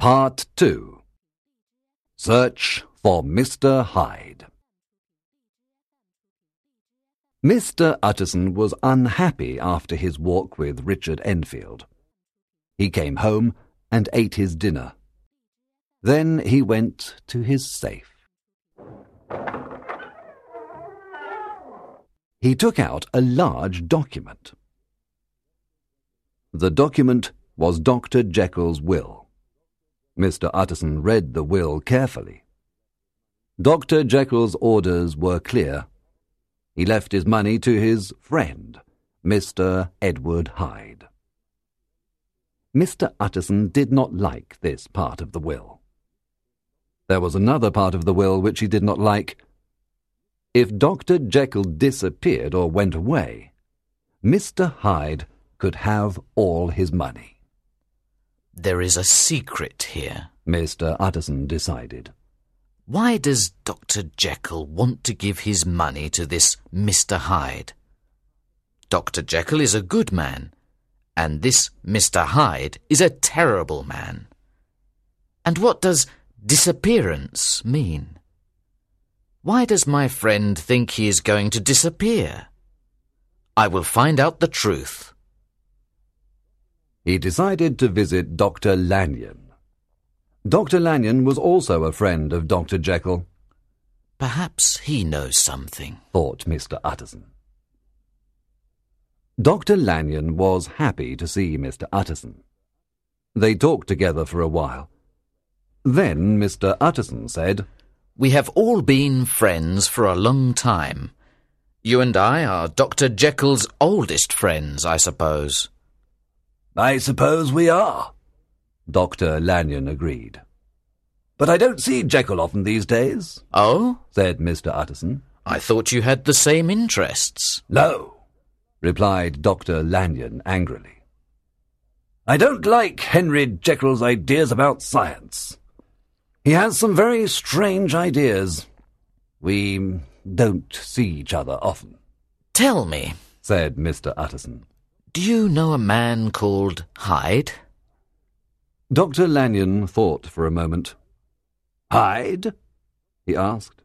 Part 2 Search for Mr. Hyde. Mr. Utterson was unhappy after his walk with Richard Enfield. He came home and ate his dinner. Then he went to his safe. He took out a large document. The document was Dr. Jekyll's will. Mr. Utterson read the will carefully. Dr. Jekyll's orders were clear. He left his money to his friend, Mr. Edward Hyde. Mr. Utterson did not like this part of the will. There was another part of the will which he did not like. If Dr. Jekyll disappeared or went away, Mr. Hyde could have all his money. There is a secret here. Mr. Utterson decided. Why does Dr. Jekyll want to give his money to this Mr. Hyde? Dr. Jekyll is a good man, and this Mr. Hyde is a terrible man. And what does disappearance mean? Why does my friend think he is going to disappear? I will find out the truth he decided to visit Dr. Lanyon. Dr. Lanyon was also a friend of Dr. Jekyll. Perhaps he knows something, thought Mr. Utterson. Dr. Lanyon was happy to see Mr. Utterson. They talked together for a while. Then Mr. Utterson said, We have all been friends for a long time. You and I are Dr. Jekyll's oldest friends, I suppose. I suppose we are, Dr. Lanyon agreed. But I don't see Jekyll often these days. Oh? said Mr. Utterson. I thought you had the same interests. No, replied Dr. Lanyon angrily. I don't like Henry Jekyll's ideas about science. He has some very strange ideas. We don't see each other often. Tell me, said Mr. Utterson. Do you know a man called Hyde? Dr. Lanyon thought for a moment. Hyde? he asked.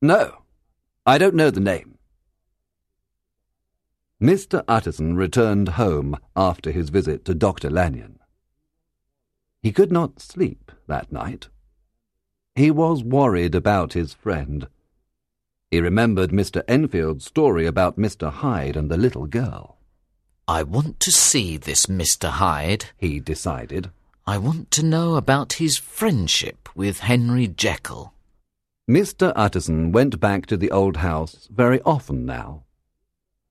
No, I don't know the name. Mr. Utterson returned home after his visit to Dr. Lanyon. He could not sleep that night. He was worried about his friend. He remembered Mr. Enfield's story about Mr. Hyde and the little girl. I want to see this Mr. Hyde, he decided. I want to know about his friendship with Henry Jekyll. Mr. Utterson went back to the old house very often now.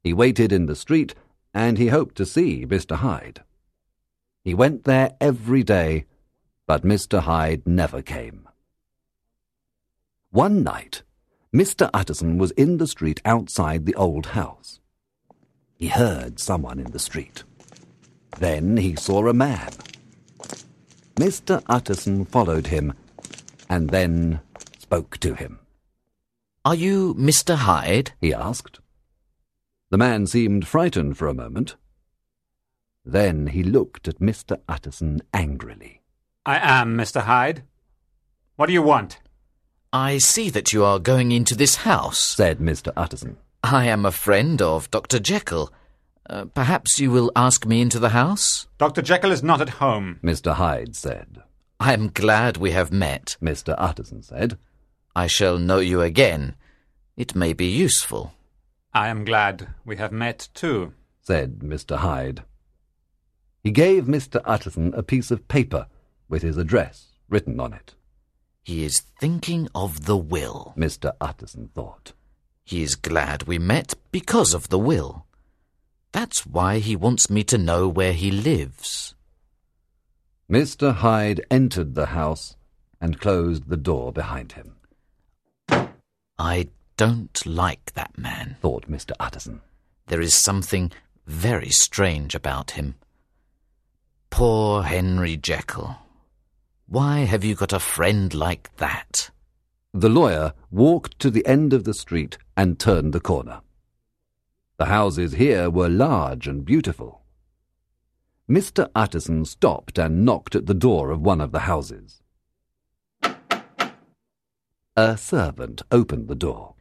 He waited in the street, and he hoped to see Mr. Hyde. He went there every day, but Mr. Hyde never came. One night, Mr. Utterson was in the street outside the old house. He heard someone in the street. Then he saw a man. Mr. Utterson followed him and then spoke to him. Are you Mr. Hyde? he asked. The man seemed frightened for a moment. Then he looked at Mr. Utterson angrily. I am Mr. Hyde. What do you want? I see that you are going into this house, said Mr. Utterson. I am a friend of Dr. Jekyll. Uh, perhaps you will ask me into the house? Dr. Jekyll is not at home, Mr. Hyde said. I am glad we have met, Mr. Utterson said. I shall know you again. It may be useful. I am glad we have met too, said Mr. Hyde. He gave Mr. Utterson a piece of paper with his address written on it. He is thinking of the will, Mr. Utterson thought. He is glad we met because of the will. That's why he wants me to know where he lives. Mr. Hyde entered the house and closed the door behind him. I don't like that man, thought Mr. Utterson. There is something very strange about him. Poor Henry Jekyll. Why have you got a friend like that? The lawyer walked to the end of the street and turned the corner. The houses here were large and beautiful. Mr. Utterson stopped and knocked at the door of one of the houses. A servant opened the door.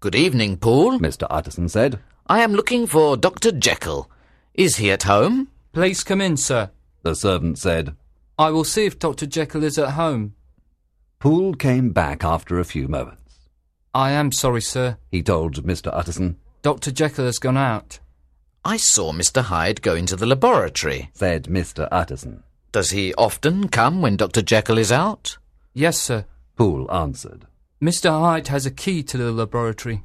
Good evening, Poole. Mr. Utterson said. I am looking for Dr. Jekyll. Is he at home? Please come in, sir. The servant said. I will see if Dr. Jekyll is at home. Poole came back after a few moments. I am sorry, sir. He told Mr. Utterson, Dr. Jekyll has gone out. I saw Mr. Hyde go into the laboratory. said Mr. Utterson. Does he often come when Dr. Jekyll is out? Yes, sir. Poole answered. Mr. Hyde has a key to the laboratory.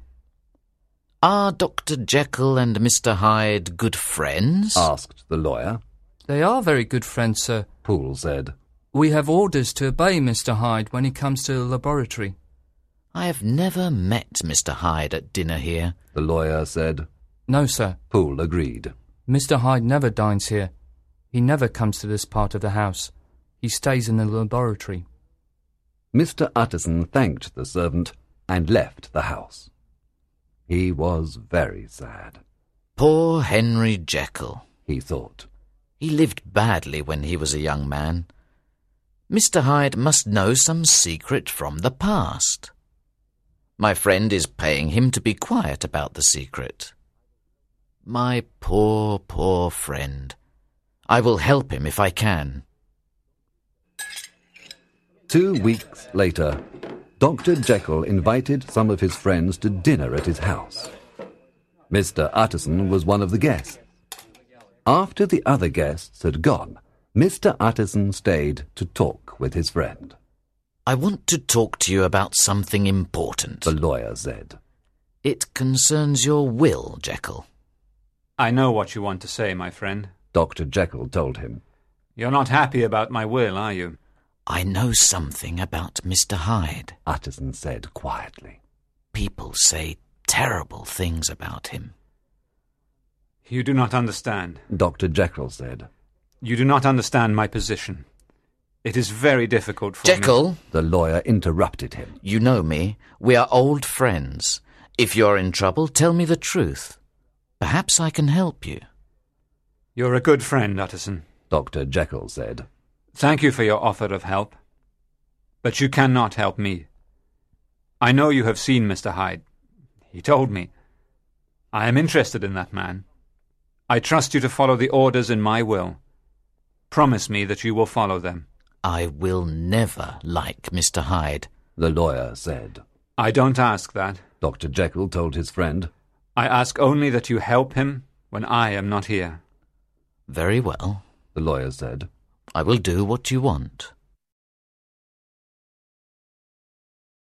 Are Dr. Jekyll and Mr. Hyde good friends? Asked the lawyer. They are very good friends, sir. Poole said. We have orders to obey Mr. Hyde when he comes to the laboratory. I have never met Mr. Hyde at dinner here. The lawyer said. No, sir. Poole agreed. Mr. Hyde never dines here. He never comes to this part of the house. He stays in the laboratory. Mr. Utterson thanked the servant and left the house. He was very sad, Poor Henry Jekyll. he thought. He lived badly when he was a young man. Mr. Hyde must know some secret from the past. My friend is paying him to be quiet about the secret. My poor, poor friend. I will help him if I can. Two weeks later, Dr. Jekyll invited some of his friends to dinner at his house. Mr. Utterson was one of the guests. After the other guests had gone, Mr. Utterson stayed to talk with his friend. I want to talk to you about something important. The lawyer said. It concerns your will, Jekyll. I know what you want to say, my friend. Dr. Jekyll told him. You're not happy about my will, are you? I know something about Mr. Hyde. Utterson said quietly. People say terrible things about him. You do not understand. Dr. Jekyll said. You do not understand my position. It is very difficult for me. Jekyll, The lawyer interrupted him. you know me. We are old friends. If you're in trouble, tell me the truth. Perhaps I can help you. You're a good friend, Utterson. Dr. Jekyll said. Thank you for your offer of help. But you cannot help me. I know you have seen Mr. Hyde. He told me. I am interested in that man. I trust you to follow the orders in my will. Promise me that you will follow them. I will never like Mr. Hyde. The lawyer said. I don't ask that. Dr. Jekyll told his friend. I ask only that you help him when I am not here. Very well. The lawyer said. I will do what you want.